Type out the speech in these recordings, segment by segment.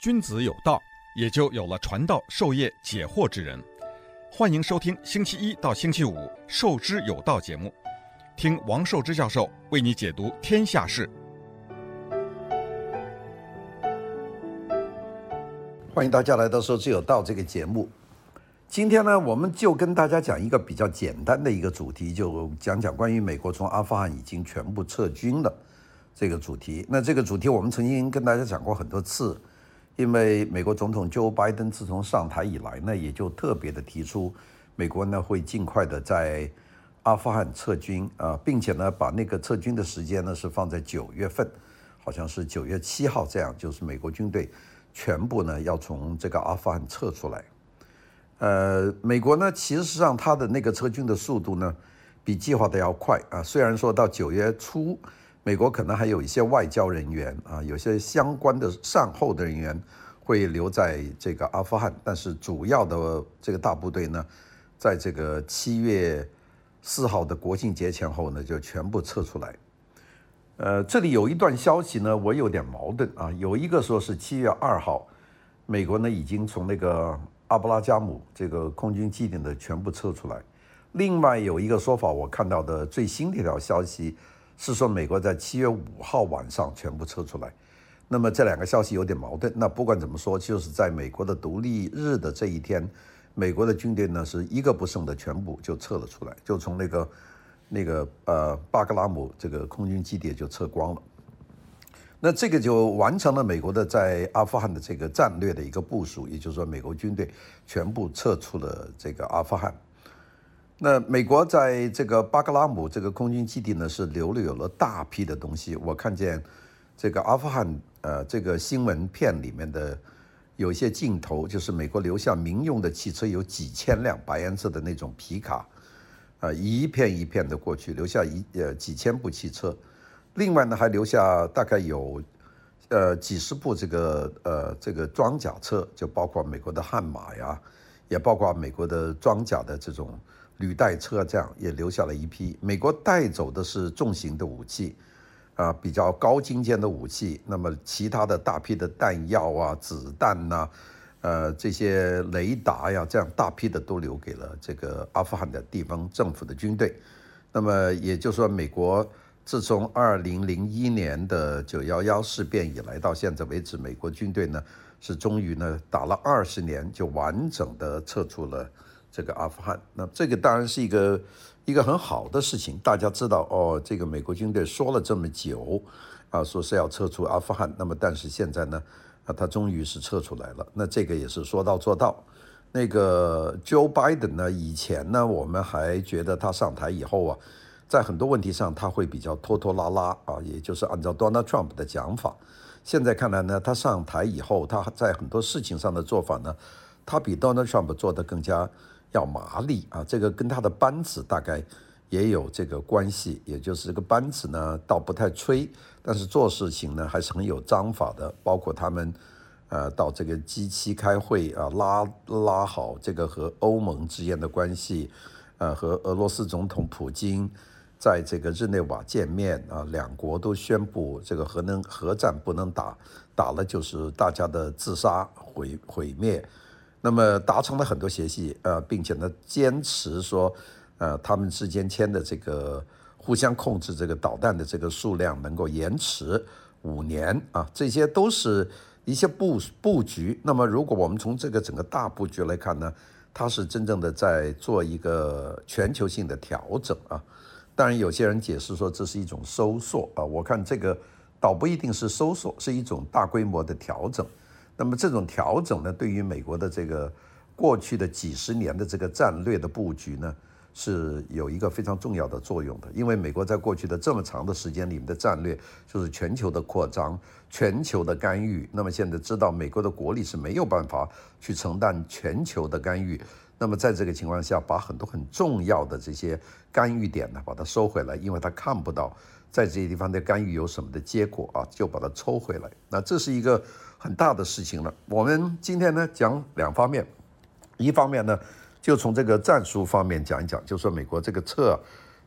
君子有道，也就有了传道授业解惑之人。欢迎收听星期一到星期五《授之有道》节目，听王寿之教授为你解读天下事。欢迎大家来到《授之有道》这个节目。今天呢，我们就跟大家讲一个比较简单的一个主题，就讲讲关于美国从阿富汗已经全部撤军了这个主题。那这个主题我们曾经跟大家讲过很多次，因为美国总统 Joe Biden 自从上台以来呢，也就特别的提出，美国呢会尽快的在阿富汗撤军啊，并且呢把那个撤军的时间呢是放在九月份，好像是九月七号这样，就是美国军队全部呢要从这个阿富汗撤出来。呃，美国呢，其实上它的那个撤军的速度呢，比计划的要快啊。虽然说到九月初，美国可能还有一些外交人员啊，有些相关的善后的人员会留在这个阿富汗，但是主要的这个大部队呢，在这个七月四号的国庆节前后呢，就全部撤出来。呃，这里有一段消息呢，我有点矛盾啊。有一个说是七月二号，美国呢已经从那个。阿布拉加姆这个空军基地的全部撤出来。另外有一个说法，我看到的最新的一条消息是说，美国在七月五号晚上全部撤出来。那么这两个消息有点矛盾。那不管怎么说，就是在美国的独立日的这一天，美国的军队呢是一个不剩的全部就撤了出来，就从那个那个呃巴格拉姆这个空军基地就撤光了。那这个就完成了美国的在阿富汗的这个战略的一个部署，也就是说，美国军队全部撤出了这个阿富汗。那美国在这个巴格拉姆这个空军基地呢，是留了有了大批的东西。我看见这个阿富汗呃这个新闻片里面的有一些镜头，就是美国留下民用的汽车有几千辆白颜色的那种皮卡，啊，一片一片的过去，留下一呃几千部汽车。另外呢，还留下大概有，呃，几十部这个呃这个装甲车，就包括美国的悍马呀，也包括美国的装甲的这种履带车，这样也留下了一批。美国带走的是重型的武器，啊，比较高精尖的武器。那么其他的大批的弹药啊、子弹呐，呃，这些雷达呀，这样大批的都留给了这个阿富汗的地方政府的军队。那么也就是说，美国。自从二零零一年的九幺幺事变以来，到现在为止，美国军队呢是终于呢打了二十年，就完整的撤出了这个阿富汗。那这个当然是一个一个很好的事情。大家知道哦，这个美国军队说了这么久啊，说是要撤出阿富汗，那么但是现在呢，啊，他终于是撤出来了。那这个也是说到做到。那个 Joe Biden 呢，以前呢，我们还觉得他上台以后啊。在很多问题上，他会比较拖拖拉拉啊，也就是按照 Donald Trump 的讲法。现在看来呢，他上台以后，他在很多事情上的做法呢，他比 Donald Trump 做得更加要麻利啊。这个跟他的班子大概也有这个关系，也就是这个班子呢，倒不太吹，但是做事情呢还是很有章法的。包括他们呃到这个 G 七开会啊，拉拉好这个和欧盟之间的关系，呃，和俄罗斯总统普京。在这个日内瓦见面啊，两国都宣布这个核能核战不能打，打了就是大家的自杀毁毁灭。那么达成了很多协议，呃，并且呢坚持说，呃，他们之间签的这个互相控制这个导弹的这个数量能够延迟五年啊，这些都是一些布布局。那么如果我们从这个整个大布局来看呢，它是真正的在做一个全球性的调整啊。当然，有些人解释说这是一种收缩啊，我看这个倒不一定是收缩，是一种大规模的调整。那么这种调整呢，对于美国的这个过去的几十年的这个战略的布局呢，是有一个非常重要的作用的。因为美国在过去的这么长的时间里面的战略就是全球的扩张、全球的干预。那么现在知道美国的国力是没有办法去承担全球的干预。那么在这个情况下，把很多很重要的这些干预点呢，把它收回来，因为他看不到在这些地方的干预有什么的结果啊，就把它抽回来。那这是一个很大的事情了。我们今天呢讲两方面，一方面呢就从这个战术方面讲一讲，就说美国这个撤，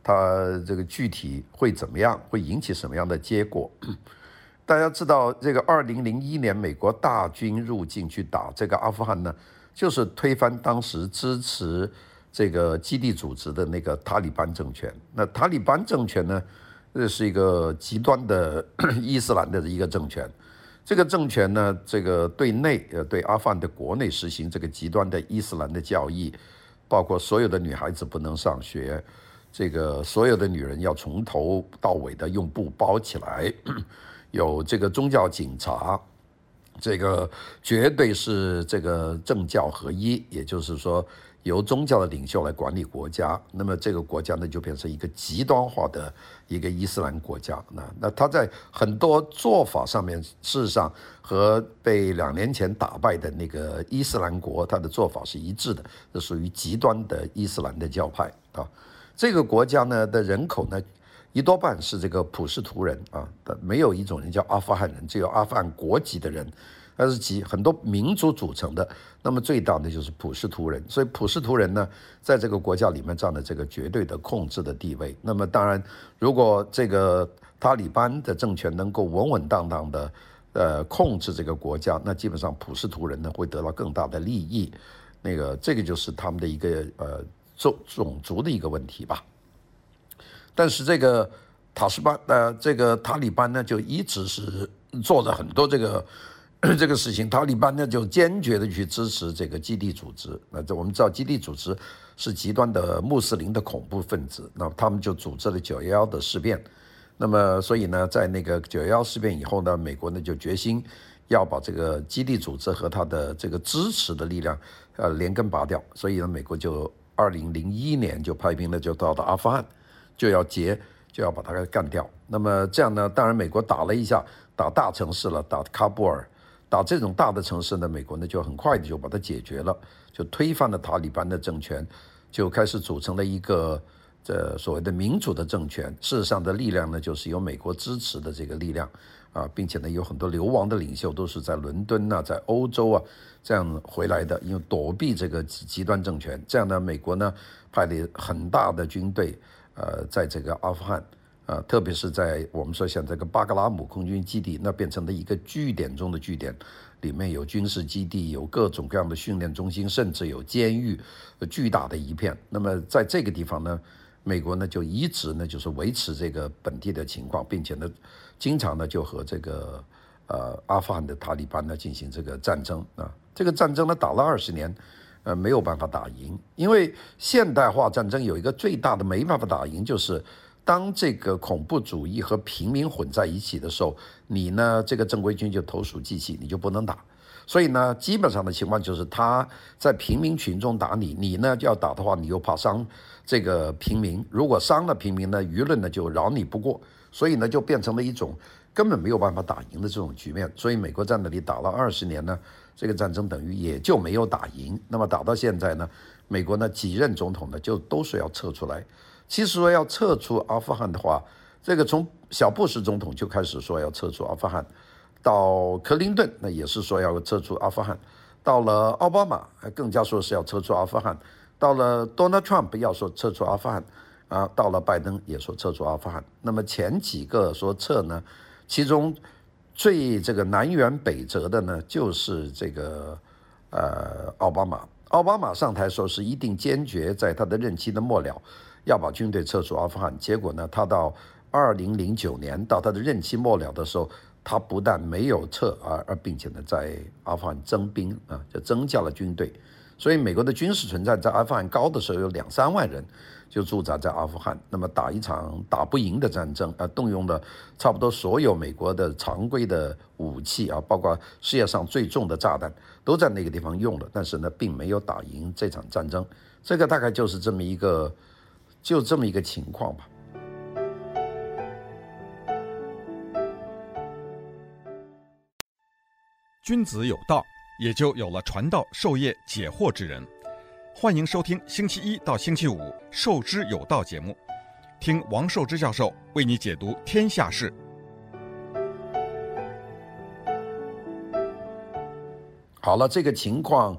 它这个具体会怎么样，会引起什么样的结果。大家知道，这个二零零一年美国大军入境去打这个阿富汗呢，就是推翻当时支持这个基地组织的那个塔利班政权。那塔利班政权呢，这是一个极端的 伊斯兰的一个政权。这个政权呢，这个对内呃对阿富汗的国内实行这个极端的伊斯兰的教义，包括所有的女孩子不能上学，这个所有的女人要从头到尾的用布包起来。有这个宗教警察，这个绝对是这个政教合一，也就是说由宗教的领袖来管理国家。那么这个国家呢，就变成一个极端化的一个伊斯兰国家。那那他在很多做法上面，事实上和被两年前打败的那个伊斯兰国，他的做法是一致的，这属于极端的伊斯兰的教派啊。这个国家呢的人口呢，一多半是这个普什图人啊，没有一种人叫阿富汗人，只有阿富汗国籍的人，它是集很多民族组成的。那么最大的就是普什图人，所以普什图人呢，在这个国家里面占了这个绝对的控制的地位。那么当然，如果这个塔利班的政权能够稳稳当当的呃控制这个国家，那基本上普什图人呢会得到更大的利益。那个这个就是他们的一个呃种种族的一个问题吧。但是这个塔什班呃，这个塔利班呢，就一直是做了很多这个 这个事情。塔利班呢，就坚决的去支持这个基地组织。那这我们知道，基地组织是极端的穆斯林的恐怖分子。那他们就组织了九幺幺的事变。那么，所以呢，在那个九幺幺事变以后呢，美国呢就决心要把这个基地组织和他的这个支持的力量呃连根拔掉。所以呢，美国就二零零一年就派兵呢就到了阿富汗。就要劫，就要把它干掉。那么这样呢？当然，美国打了一下，打大城市了，打喀布尔，打这种大的城市呢，美国呢就很快的就把它解决了，就推翻了塔利班的政权，就开始组成了一个这所谓的民主的政权。事实上的力量呢，就是由美国支持的这个力量啊，并且呢，有很多流亡的领袖都是在伦敦呐、在欧洲啊这样回来的，因为躲避这个极端政权。这样呢，美国呢派了很大的军队。呃，在这个阿富汗，呃，特别是在我们说像这个巴格拉姆空军基地，那变成了一个据点中的据点，里面有军事基地，有各种各样的训练中心，甚至有监狱，巨大的一片。那么在这个地方呢，美国呢就一直呢就是维持这个本地的情况，并且呢，经常呢就和这个呃阿富汗的塔利班呢进行这个战争啊，这个战争呢打了二十年。呃，没有办法打赢，因为现代化战争有一个最大的没办法打赢，就是当这个恐怖主义和平民混在一起的时候，你呢这个正规军就投鼠忌器，你就不能打。所以呢，基本上的情况就是他在平民群中打你，你呢就要打的话，你又怕伤这个平民，如果伤了平民呢，舆论呢就饶你不过，所以呢就变成了一种根本没有办法打赢的这种局面。所以美国在那里打了二十年呢。这个战争等于也就没有打赢。那么打到现在呢，美国呢几任总统呢就都是要撤出来。其实说要撤出阿富汗的话，这个从小布什总统就开始说要撤出阿富汗，到克林顿那也是说要撤出阿富汗，到了奥巴马更加说是要撤出阿富汗，到了 Donald Trump 要说撤出阿富汗，啊，到了拜登也说撤出阿富汗。那么前几个说撤呢，其中。最这个南辕北辙的呢，就是这个呃奥巴马。奥巴马上台说是一定坚决在他的任期的末了要把军队撤出阿富汗。结果呢，他到二零零九年到他的任期末了的时候，他不但没有撤，而而并且呢在阿富汗增兵啊，就增加了军队。所以美国的军事存在在阿富汗高的时候有两三万人。就驻扎在阿富汗，那么打一场打不赢的战争啊，动用了差不多所有美国的常规的武器啊，包括世界上最重的炸弹都在那个地方用了，但是呢，并没有打赢这场战争。这个大概就是这么一个，就这么一个情况吧。君子有道，也就有了传道授业解惑之人。欢迎收听星期一到星期五《授之有道》节目，听王寿之教授为你解读天下事。好了，这个情况，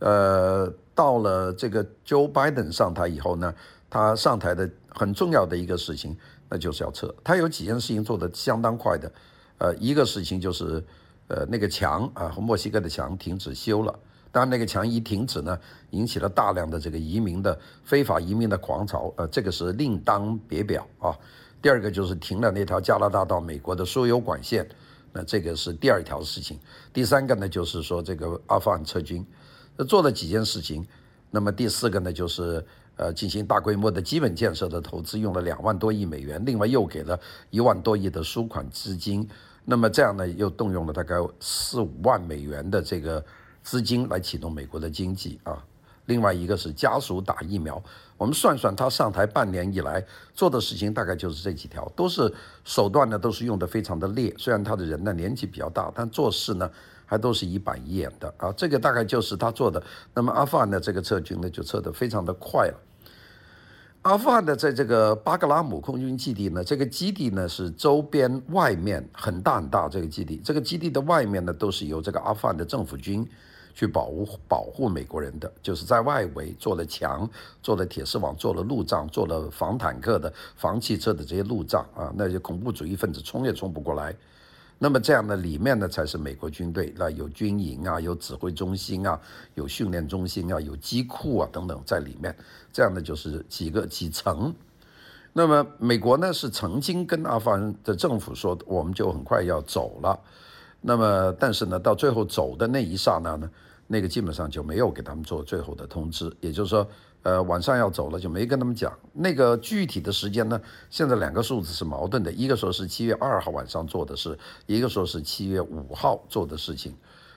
呃，到了这个 Joe Biden 上台以后呢，他上台的很重要的一个事情，那就是要撤。他有几件事情做得相当快的，呃，一个事情就是，呃，那个墙啊和墨西哥的墙停止修了。当然，那个墙一停止呢，引起了大量的这个移民的非法移民的狂潮，呃，这个是另当别表啊。第二个就是停了那条加拿大到美国的输油管线，那这个是第二条事情。第三个呢，就是说这个阿富汗撤军，做了几件事情。那么第四个呢，就是呃进行大规模的基本建设的投资，用了两万多亿美元，另外又给了一万多亿的输款资金。那么这样呢，又动用了大概四五万美元的这个。资金来启动美国的经济啊，另外一个是家属打疫苗。我们算算他上台半年以来做的事情，大概就是这几条，都是手段呢，都是用得非常的烈。虽然他的人呢年纪比较大，但做事呢还都是一板一眼的啊。这个大概就是他做的。那么阿富汗的这个撤军呢，就撤得非常的快了。阿富汗的在这个巴格拉姆空军基地呢，这个基地呢是周边外面很大很大，这个基地，这个基地的外面呢都是由这个阿富汗的政府军。去保护保护美国人的，就是在外围做了墙、做了铁丝网、做了路障、做了防坦克的、防汽车的这些路障啊，那些恐怖主义分子冲也冲不过来。那么这样的里面呢，才是美国军队，那有军营啊，有指挥中心啊，有训练中心啊，有机库啊等等在里面。这样的就是几个几层。那么美国呢是曾经跟阿富汗的政府说，我们就很快要走了。那么，但是呢，到最后走的那一刹那呢，那个基本上就没有给他们做最后的通知，也就是说，呃，晚上要走了，就没跟他们讲那个具体的时间呢。现在两个数字是矛盾的，一个说是七月二号晚上做的事，一个说是七月五号做的事情。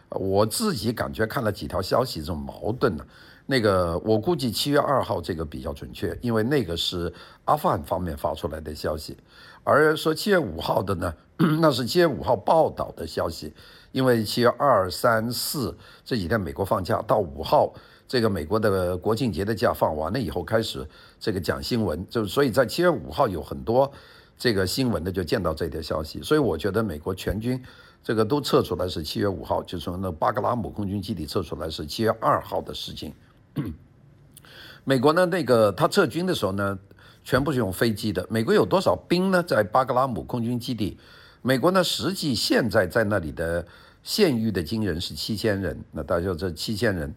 我自己感觉看了几条消息，这种矛盾呢，那个我估计七月二号这个比较准确，因为那个是阿富汗方面发出来的消息。而说七月五号的呢，那是七月五号报道的消息，因为七月二、三、四这几天美国放假，到五号这个美国的国庆节的假放完了以后，开始这个讲新闻，就所以在七月五号有很多这个新闻的就见到这条消息，所以我觉得美国全军这个都撤出来是七月五号，就从那巴格拉姆空军基地撤出来是七月二号的事情。美国呢，那个他撤军的时候呢，全部是用飞机的。美国有多少兵呢？在巴格拉姆空军基地，美国呢实际现在在那里的现役的军人是七千人。那大家说这七千人，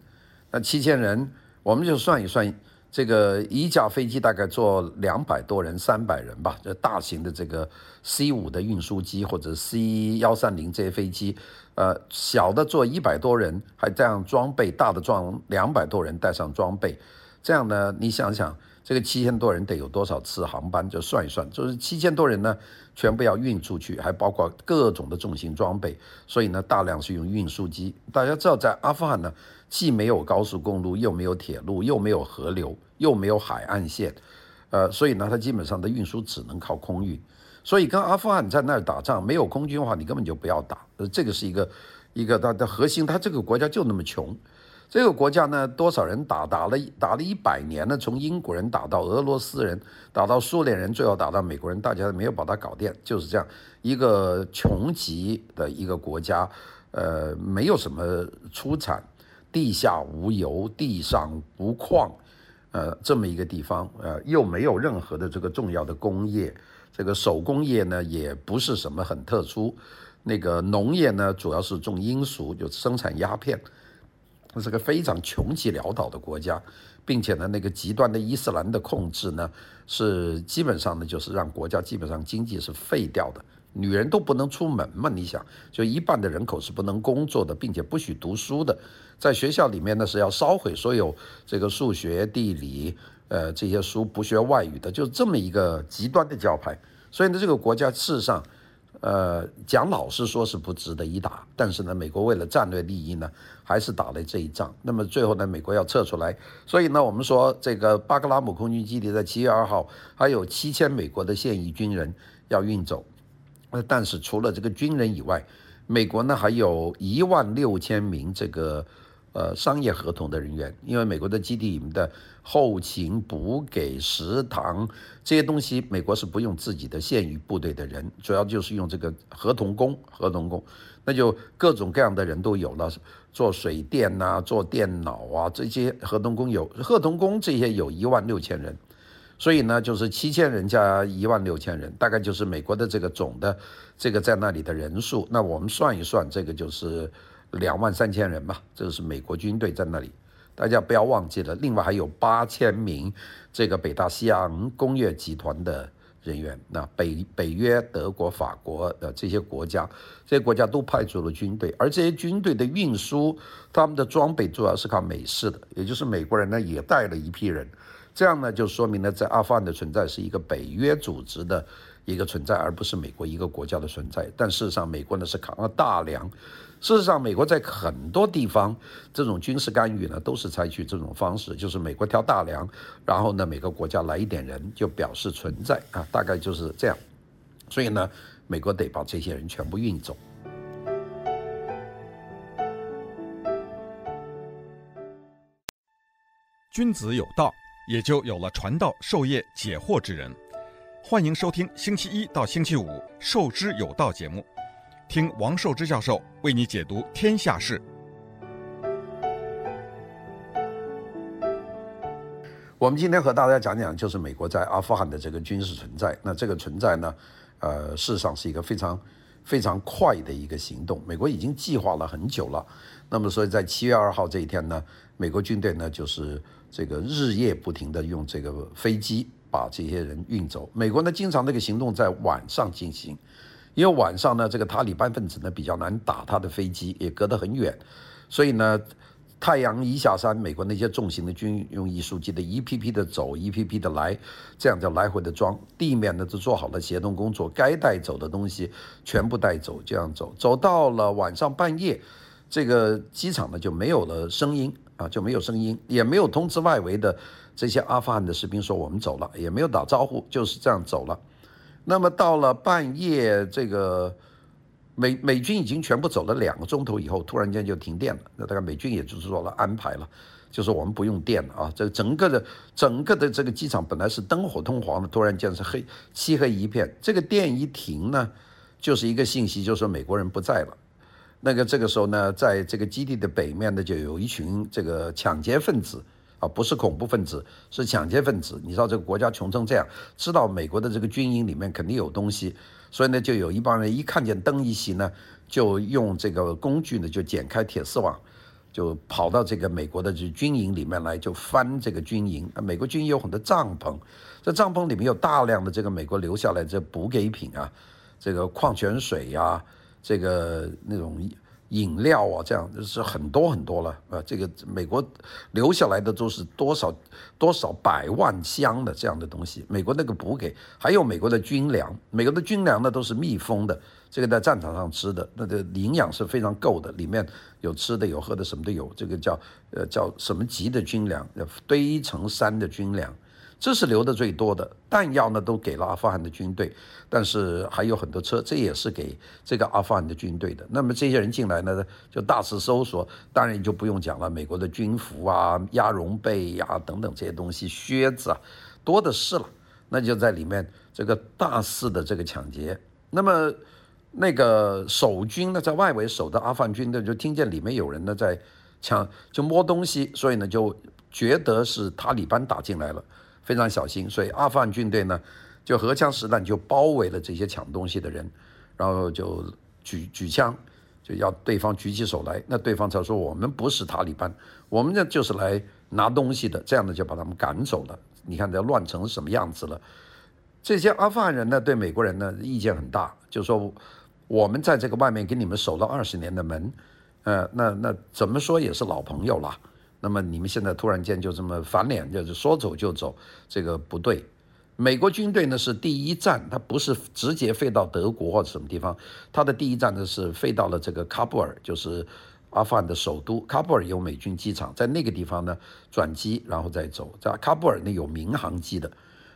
那七千人，我们就算一算，这个一架飞机大概坐两百多人、三百人吧。这大型的这个 C 五的运输机或者 C 幺三零这些飞机，呃，小的坐一百多人，还带上装备，大的装两百多人带上装备，这样呢，你想想。这个七千多人得有多少次航班？就算一算，就是七千多人呢，全部要运出去，还包括各种的重型装备，所以呢，大量是用运输机。大家知道，在阿富汗呢，既没有高速公路，又没有铁路，又没有河流，又没有海岸线，呃，所以呢，它基本上的运输只能靠空运。所以跟阿富汗在那儿打仗，没有空军的话，你根本就不要打。呃，这个是一个一个它的核心，它这个国家就那么穷。这个国家呢，多少人打打了打了一百年了，从英国人打到俄罗斯人，打到苏联人，最后打到美国人，大家没有把它搞定，就是这样一个穷极的一个国家，呃，没有什么出产，地下无油，地上无矿，呃，这么一个地方，呃，又没有任何的这个重要的工业，这个手工业呢也不是什么很特殊，那个农业呢主要是种罂粟，就生产鸦片。这是个非常穷极潦倒的国家，并且呢，那个极端的伊斯兰的控制呢，是基本上呢，就是让国家基本上经济是废掉的，女人都不能出门嘛。你想，就一半的人口是不能工作的，并且不许读书的，在学校里面呢是要烧毁所有这个数学、地理，呃，这些书，不学外语的，就这么一个极端的教派。所以呢，这个国家事实上。呃，讲老实说是不值得一打，但是呢，美国为了战略利益呢，还是打了这一仗。那么最后呢，美国要撤出来，所以呢，我们说这个巴格拉姆空军基地在七月二号还有七千美国的现役军人要运走。呃，但是除了这个军人以外，美国呢还有一万六千名这个。呃，商业合同的人员，因为美国的基地里面的后勤补给、食堂这些东西，美国是不用自己的现役部队的人，主要就是用这个合同工。合同工，那就各种各样的人都有了，做水电呐、做电脑啊，这些合同工有合同工这些有一万六千人，所以呢，就是七千人加一万六千人，大概就是美国的这个总的这个在那里的人数。那我们算一算，这个就是两万三千人吧，这个是美国军队在那里。大家不要忘记了，另外还有八千名这个北大西洋工业集团的人员。那北北约、德国、法国的这些国家，这些国家都派出了军队，而这些军队的运输，他们的装备主要是靠美式的，也就是美国人呢也带了一批人。这样呢，就说明了在阿富汗的存在是一个北约组织的一个存在，而不是美国一个国家的存在。但事实上，美国呢是扛了大梁。事实上，美国在很多地方这种军事干预呢，都是采取这种方式，就是美国挑大梁，然后呢，每个国家来一点人就表示存在啊，大概就是这样。所以呢，美国得把这些人全部运走。君子有道。也就有了传道授业解惑之人。欢迎收听星期一到星期五《授之有道》节目，听王寿之教授为你解读天下事。我们今天和大家讲讲，就是美国在阿富汗的这个军事存在。那这个存在呢，呃，事实上是一个非常非常快的一个行动。美国已经计划了很久了。那么，所以在七月二号这一天呢，美国军队呢就是。这个日夜不停地用这个飞机把这些人运走。美国呢，经常这个行动在晚上进行，因为晚上呢，这个塔利班分子呢比较难打他的飞机，也隔得很远，所以呢，太阳一下山，美国那些重型的军用运输机的一批批的走，一批批的来，这样就来回的装。地面呢就做好了协同工作，该带走的东西全部带走，这样走，走到了晚上半夜，这个机场呢就没有了声音。啊，就没有声音，也没有通知外围的这些阿富汗的士兵说我们走了，也没有打招呼，就是这样走了。那么到了半夜，这个美美军已经全部走了两个钟头以后，突然间就停电了。那大概美军也就是做了安排了，就是我们不用电了啊。这整个的整个的这个机场本来是灯火通黄的，突然间是黑漆黑一片。这个电一停呢，就是一个信息，就是说美国人不在了。那个这个时候呢，在这个基地的北面呢，就有一群这个抢劫分子啊，不是恐怖分子，是抢劫分子。你知道这个国家穷成这样，知道美国的这个军营里面肯定有东西，所以呢，就有一帮人一看见灯一熄呢，就用这个工具呢，就剪开铁丝网，就跑到这个美国的这军营里面来，就翻这个军营。美国军营有很多帐篷，这帐篷里面有大量的这个美国留下来这补给品啊，这个矿泉水呀、这个那种饮料啊，这样就是很多很多了啊。这个美国留下来的都是多少多少百万箱的这样的东西。美国那个补给，还有美国的军粮，美国的军粮呢都是密封的，这个在战场上吃的，那个营养是非常够的，里面有吃的有喝的，什么都有。这个叫呃叫什么级的军粮，堆成山的军粮。这是留的最多的弹药呢，都给了阿富汗的军队，但是还有很多车，这也是给这个阿富汗的军队的。那么这些人进来呢，就大肆搜索，当然就不用讲了，美国的军服啊、鸭绒被呀、等等这些东西，靴子啊，多的是了。那就在里面这个大肆的这个抢劫。那么那个守军呢，在外围守的阿富汗军队就听见里面有人呢在抢，就摸东西，所以呢就觉得是塔利班打进来了。非常小心，所以阿富汗军队呢，就荷枪实弹，就包围了这些抢东西的人，然后就举举枪，就要对方举起手来。那对方才说：“我们不是塔利班，我们呢就是来拿东西的。”这样呢就把他们赶走了。你看这乱成什么样子了？这些阿富汗人呢，对美国人呢意见很大，就说我们在这个外面给你们守了二十年的门，呃，那那怎么说也是老朋友了。那么你们现在突然间就这么翻脸，就是说走就走，这个不对。美国军队呢是第一站，它不是直接飞到德国或者什么地方，它的第一站呢是飞到了这个喀布尔，就是阿富汗的首都。喀布尔有美军机场，在那个地方呢转机，然后再走。在喀布尔呢有民航机的。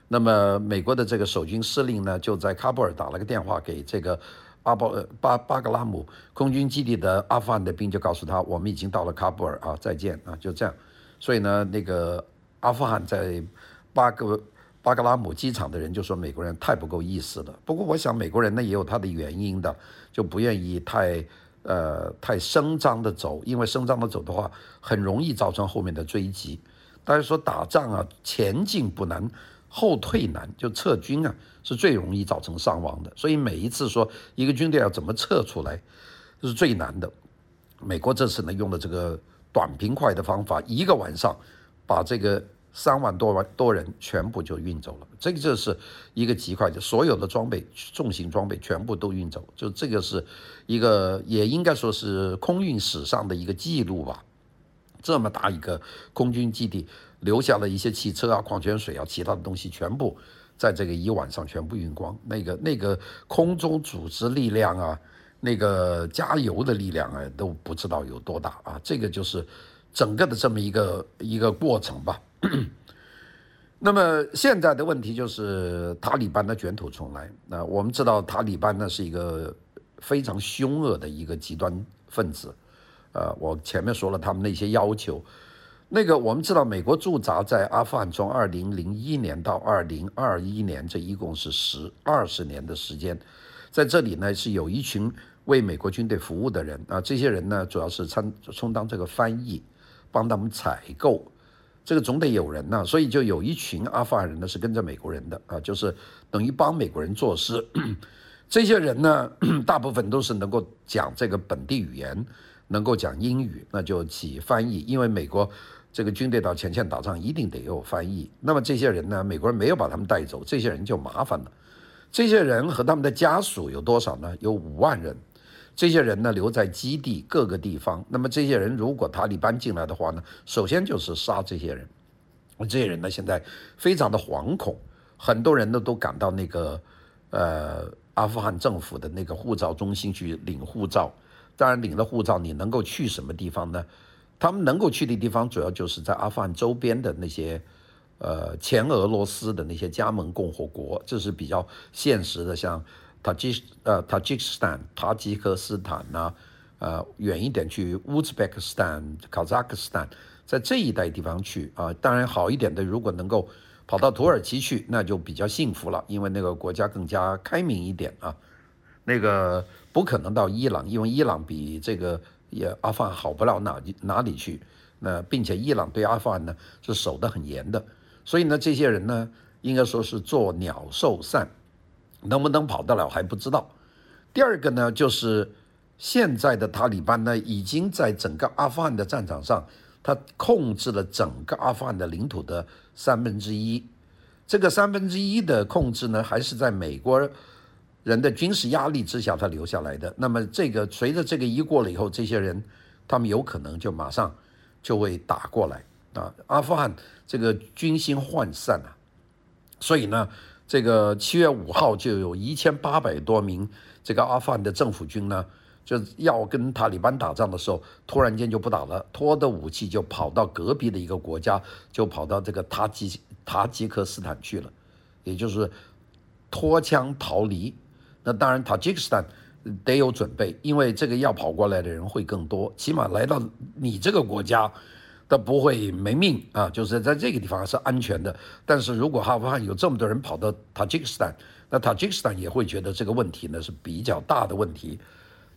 那么美国的这个守军司令呢就在喀布尔打了个电话给这个。阿巴巴巴格拉姆空军基地的阿富汗的兵就告诉他，我们已经到了喀布尔啊，再见啊，就这样。所以呢，那个阿富汗在巴格巴格拉姆机场的人就说美国人太不够意思了。不过我想美国人呢也有他的原因的，就不愿意太呃太声张的走，因为声张的走的话，很容易造成后面的追击。大家说打仗啊，前进不难，后退难，就撤军啊，是最容易造成伤亡的。所以每一次说一个军队要怎么撤出来，这是最难的。美国这次呢，用了这个短平快的方法，一个晚上把这个三万多万多人全部就运走了。这个就是一个极快的，所有的装备、重型装备全部都运走，就这个是一个也应该说是空运史上的一个记录吧。这么大一个空军基地，留下了一些汽车啊、矿泉水啊、其他的东西，全部在这个一晚上全部运光。那个那个空中组织力量啊。那个加油的力量啊，都不知道有多大啊！这个就是整个的这么一个一个过程吧。那么现在的问题就是塔利班的卷土重来。那我们知道塔利班呢是一个非常凶恶的一个极端分子。呃，我前面说了他们那些要求。那个我们知道，美国驻扎在阿富汗从二零零一年到二零二一年，这一共是十二十年的时间，在这里呢是有一群。为美国军队服务的人啊，这些人呢，主要是参充当这个翻译，帮他们采购，这个总得有人呐，所以就有一群阿富汗人呢是跟着美国人的啊，就是等于帮美国人做事。这些人呢，大部分都是能够讲这个本地语言，能够讲英语，那就起翻译，因为美国这个军队到前线打仗一定得有翻译。那么这些人呢，美国人没有把他们带走，这些人就麻烦了。这些人和他们的家属有多少呢？有五万人。这些人呢，留在基地各个地方，那么这些人如果塔利班进来的话呢，首先就是杀这些人。这些人呢，现在非常的惶恐，很多人呢都赶到那个呃阿富汗政府的那个护照中心去领护照。当然领了护照，你能够去什么地方呢？他们能够去的地方主要就是在阿富汗周边的那些呃前俄罗斯的那些加盟共和国，这是比较现实的，像。塔吉呃，塔吉斯坦、塔吉克斯坦呐，呃，远一点去乌兹别克斯坦、卡扎克斯坦，在这一带地方去啊，当然好一点的，如果能够跑到土耳其去，那就比较幸福了，因为那个国家更加开明一点啊。那个不可能到伊朗，因为伊朗比这个也阿富汗好不了哪哪里去。那并且伊朗对阿富汗呢是守得很严的，所以呢，这些人呢应该说是做鸟兽散。能不能跑得了还不知道。第二个呢，就是现在的塔利班呢，已经在整个阿富汗的战场上，他控制了整个阿富汗的领土的三分之一。这个三分之一的控制呢，还是在美国人的军事压力之下他留下来的。那么这个随着这个一过了以后，这些人他们有可能就马上就会打过来啊。阿富汗这个军心涣散啊，所以呢。这个七月五号就有一千八百多名这个阿富汗的政府军呢，就要跟塔利班打仗的时候，突然间就不打了，拖着武器就跑到隔壁的一个国家，就跑到这个塔吉塔吉克斯坦去了，也就是脱枪逃离。那当然，塔吉克斯坦得有准备，因为这个要跑过来的人会更多，起码来到你这个国家。他不会没命啊，就是在这个地方是安全的。但是如果阿富汗有这么多人跑到塔吉克斯坦，那塔吉克斯坦也会觉得这个问题呢是比较大的问题。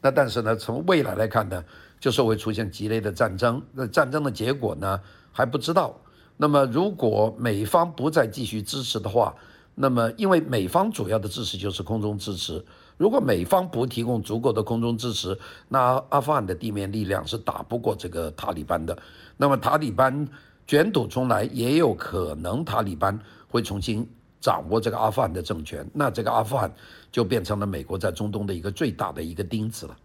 那但是呢，从未来来看呢，就是会出现激烈的战争。那战争的结果呢还不知道。那么如果美方不再继续支持的话，那么因为美方主要的支持就是空中支持。如果美方不提供足够的空中支持，那阿富汗的地面力量是打不过这个塔利班的。那么塔利班卷土重来，也有可能塔利班会重新掌握这个阿富汗的政权，那这个阿富汗就变成了美国在中东的一个最大的一个钉子了。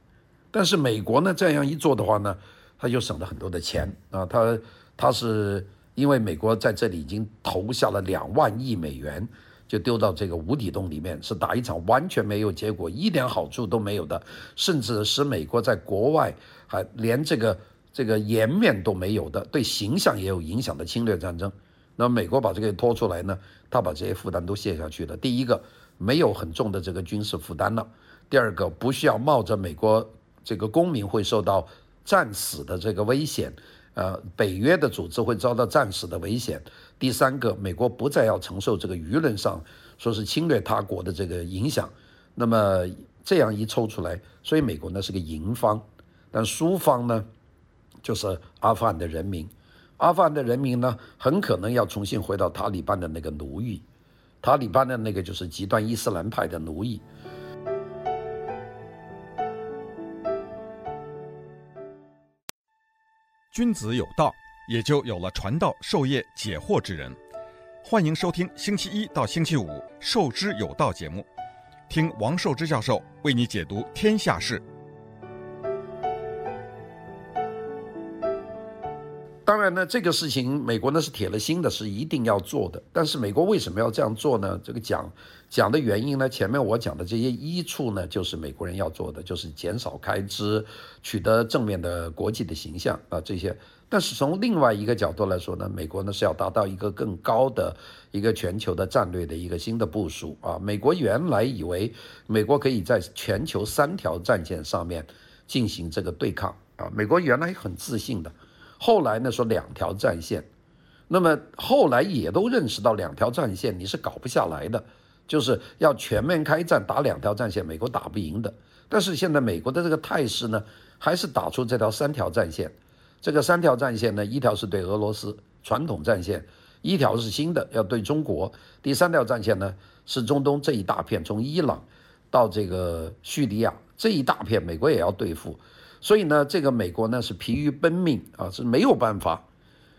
但是美国呢，这样一做的话呢，他就省了很多的钱啊，他他是因为美国在这里已经投下了两万亿美元，就丢到这个无底洞里面，是打一场完全没有结果、一点好处都没有的，甚至使美国在国外还连这个。这个颜面都没有的，对形象也有影响的侵略战争，那美国把这个拖出来呢，他把这些负担都卸下去了。第一个，没有很重的这个军事负担了；第二个，不需要冒着美国这个公民会受到战死的这个危险，呃，北约的组织会遭到战死的危险；第三个，美国不再要承受这个舆论上说是侵略他国的这个影响。那么这样一抽出来，所以美国呢是个赢方，但输方呢？就是阿富汗的人民，阿富汗的人民呢，很可能要重新回到塔利班的那个奴役，塔利班的那个就是极端伊斯兰派的奴役。君子有道，也就有了传道授业解惑之人。欢迎收听星期一到星期五《授之有道》节目，听王寿之教授为你解读天下事。当然呢，这个事情美国呢是铁了心的，是一定要做的。但是美国为什么要这样做呢？这个讲讲的原因呢，前面我讲的这些益处呢，就是美国人要做的，就是减少开支，取得正面的国际的形象啊这些。但是从另外一个角度来说呢，美国呢是要达到一个更高的一个全球的战略的一个新的部署啊。美国原来以为美国可以在全球三条战线上面进行这个对抗啊，美国原来很自信的。后来呢，说两条战线，那么后来也都认识到两条战线你是搞不下来的，就是要全面开战打两条战线，美国打不赢的。但是现在美国的这个态势呢，还是打出这条三条战线。这个三条战线呢，一条是对俄罗斯传统战线，一条是新的要对中国，第三条战线呢是中东这一大片，从伊朗到这个叙利亚这一大片，美国也要对付。所以呢，这个美国呢是疲于奔命啊，是没有办法。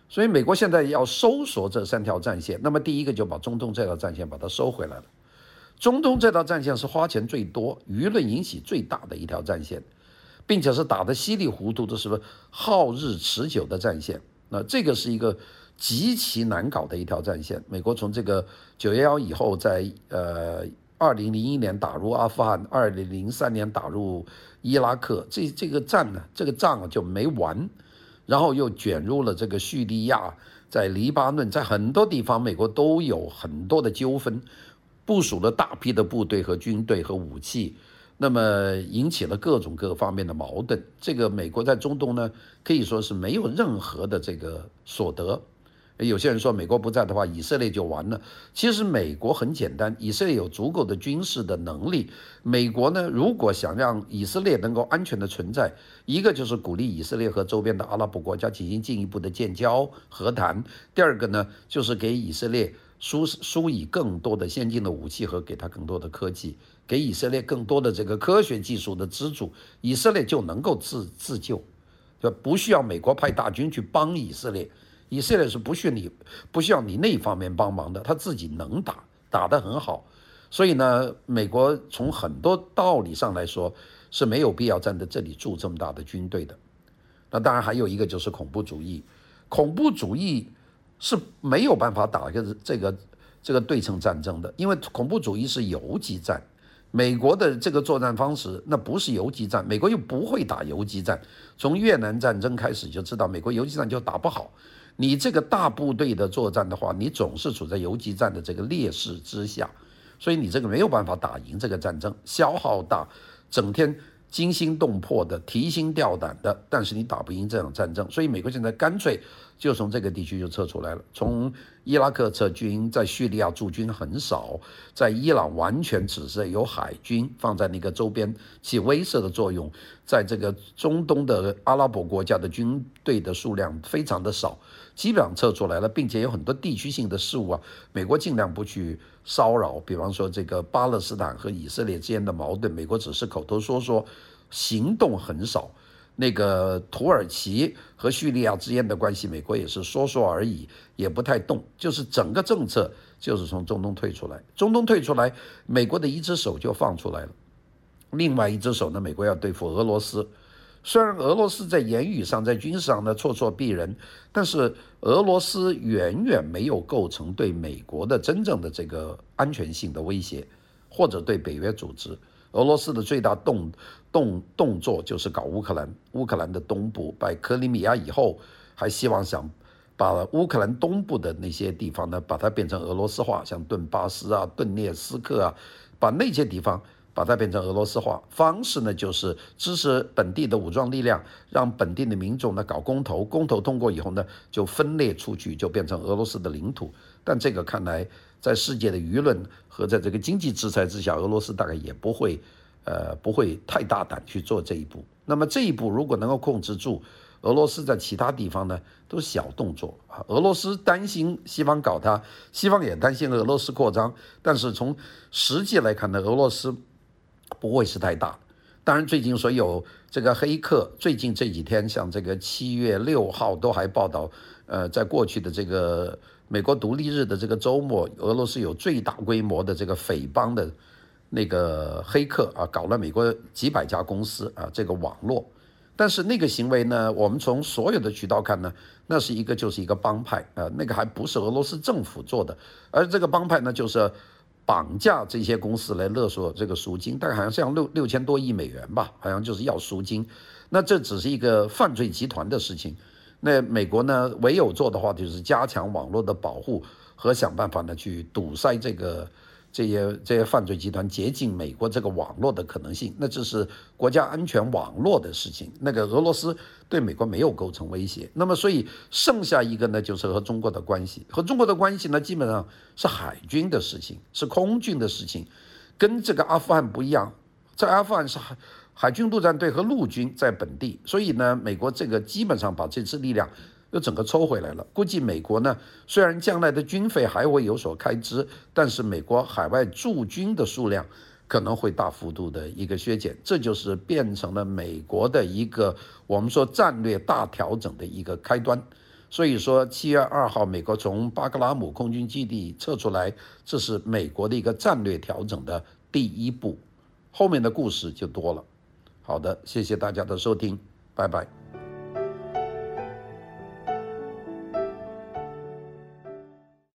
所以美国现在要收缩这三条战线，那么第一个就把中东这条战线把它收回来了。中东这条战线是花钱最多、舆论引起最大的一条战线，并且是打得稀里糊涂的，是不是耗日持久的战线？那这个是一个极其难搞的一条战线。美国从这个九幺幺以后在，在呃。二零零一年打入阿富汗，二零零三年打入伊拉克，这这个战呢，这个仗就没完，然后又卷入了这个叙利亚，在黎巴嫩，在很多地方，美国都有很多的纠纷，部署了大批的部队和军队和武器，那么引起了各种各方面的矛盾。这个美国在中东呢，可以说是没有任何的这个所得。有些人说美国不在的话，以色列就完了。其实美国很简单，以色列有足够的军事的能力。美国呢，如果想让以色列能够安全的存在，一个就是鼓励以色列和周边的阿拉伯国家进行进一步的建交和谈；第二个呢，就是给以色列输输以更多的先进的武器和给他更多的科技，给以色列更多的这个科学技术的资助，以色列就能够自自救，就不需要美国派大军去帮以色列。以色列是不需要你，不需要你那方面帮忙的，他自己能打，打得很好。所以呢，美国从很多道理上来说是没有必要站在这里驻这么大的军队的。那当然还有一个就是恐怖主义，恐怖主义是没有办法打个这个这个对称战争的，因为恐怖主义是游击战。美国的这个作战方式那不是游击战，美国又不会打游击战。从越南战争开始就知道，美国游击战就打不好。你这个大部队的作战的话，你总是处在游击战的这个劣势之下，所以你这个没有办法打赢这个战争，消耗大，整天惊心动魄的、提心吊胆的，但是你打不赢这场战争，所以美国现在干脆就从这个地区就撤出来了，从伊拉克撤军，在叙利亚驻军很少，在伊朗完全只是有海军放在那个周边起威慑的作用，在这个中东的阿拉伯国家的军队的数量非常的少。基本上撤出来了，并且有很多地区性的事务啊，美国尽量不去骚扰。比方说，这个巴勒斯坦和以色列之间的矛盾，美国只是口头说说，行动很少。那个土耳其和叙利亚之间的关系，美国也是说说而已，也不太动。就是整个政策就是从中东退出来，中东退出来，美国的一只手就放出来了，另外一只手呢，美国要对付俄罗斯。虽然俄罗斯在言语上、在军事上呢咄咄逼人，但是俄罗斯远远没有构成对美国的真正的这个安全性的威胁，或者对北约组织。俄罗斯的最大动动动作就是搞乌克兰，乌克兰的东部，把克里米亚以后，还希望想把乌克兰东部的那些地方呢，把它变成俄罗斯化，像顿巴斯啊、顿涅斯克啊，把那些地方。把它变成俄罗斯化方式呢，就是支持本地的武装力量，让本地的民众呢搞公投，公投通过以后呢，就分裂出去，就变成俄罗斯的领土。但这个看来，在世界的舆论和在这个经济制裁之下，俄罗斯大概也不会，呃，不会太大胆去做这一步。那么这一步如果能够控制住，俄罗斯在其他地方呢都小动作啊。俄罗斯担心西方搞它，西方也担心俄罗斯扩张，但是从实际来看呢，俄罗斯不会是太大。当然，最近所有这个黑客，最近这几天，像这个七月六号都还报道，呃，在过去的这个美国独立日的这个周末，俄罗斯有最大规模的这个匪帮的那个黑客啊，搞了美国几百家公司啊，这个网络。但是那个行为呢，我们从所有的渠道看呢，那是一个就是一个帮派啊，那个还不是俄罗斯政府做的，而这个帮派呢，就是。绑架这些公司来勒索这个赎金，大概好像是要六六千多亿美元吧，好像就是要赎金。那这只是一个犯罪集团的事情。那美国呢，唯有做的话就是加强网络的保护和想办法呢去堵塞这个。这些这些犯罪集团接近美国这个网络的可能性，那这是国家安全网络的事情。那个俄罗斯对美国没有构成威胁，那么所以剩下一个呢，就是和中国的关系。和中国的关系呢，基本上是海军的事情，是空军的事情，跟这个阿富汗不一样。在阿富汗是海海军陆战队和陆军在本地，所以呢，美国这个基本上把这支力量。又整个抽回来了。估计美国呢，虽然将来的军费还会有所开支，但是美国海外驻军的数量可能会大幅度的一个削减，这就是变成了美国的一个我们说战略大调整的一个开端。所以说，七月二号美国从巴格拉姆空军基地撤出来，这是美国的一个战略调整的第一步，后面的故事就多了。好的，谢谢大家的收听，拜拜。